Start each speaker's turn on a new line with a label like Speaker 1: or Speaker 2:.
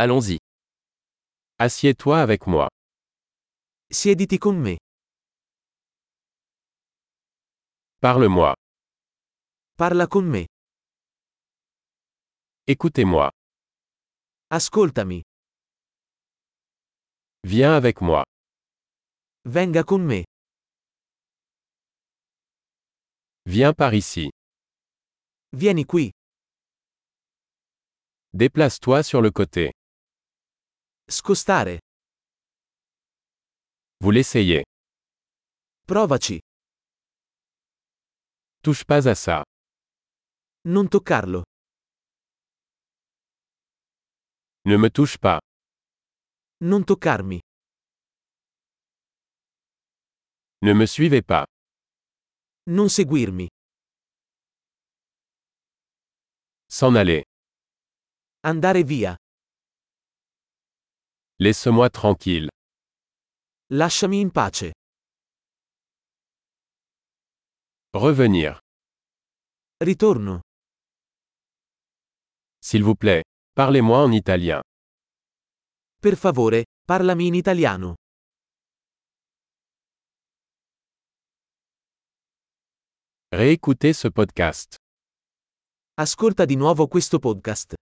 Speaker 1: Allons-y.
Speaker 2: Assieds-toi avec moi.
Speaker 3: Siediti con me.
Speaker 2: Parle-moi.
Speaker 3: Parla con me.
Speaker 2: Écoutez-moi.
Speaker 3: Ascoltami.
Speaker 2: Viens avec moi.
Speaker 3: Venga con me.
Speaker 2: Viens par ici.
Speaker 3: Vieni qui.
Speaker 2: Déplace-toi sur le côté.
Speaker 3: Scostare.
Speaker 2: Vous l'essayez.
Speaker 3: Provaci.
Speaker 2: Touche pas à ça.
Speaker 3: Non toccarlo.
Speaker 2: Ne me touche pas.
Speaker 3: Non toccarmi.
Speaker 2: Ne me suivez pas.
Speaker 3: Non seguirmi.
Speaker 2: S'en aller.
Speaker 3: Andare via.
Speaker 2: Laisse-moi tranquille.
Speaker 3: Lasciami in pace.
Speaker 2: Revenir.
Speaker 3: Ritorno.
Speaker 2: S'il vous plaît. Parlez-moi en italien.
Speaker 3: Per favore, parlami in italiano.
Speaker 2: Réécoutez ce podcast.
Speaker 3: Ascolta di nuovo questo podcast.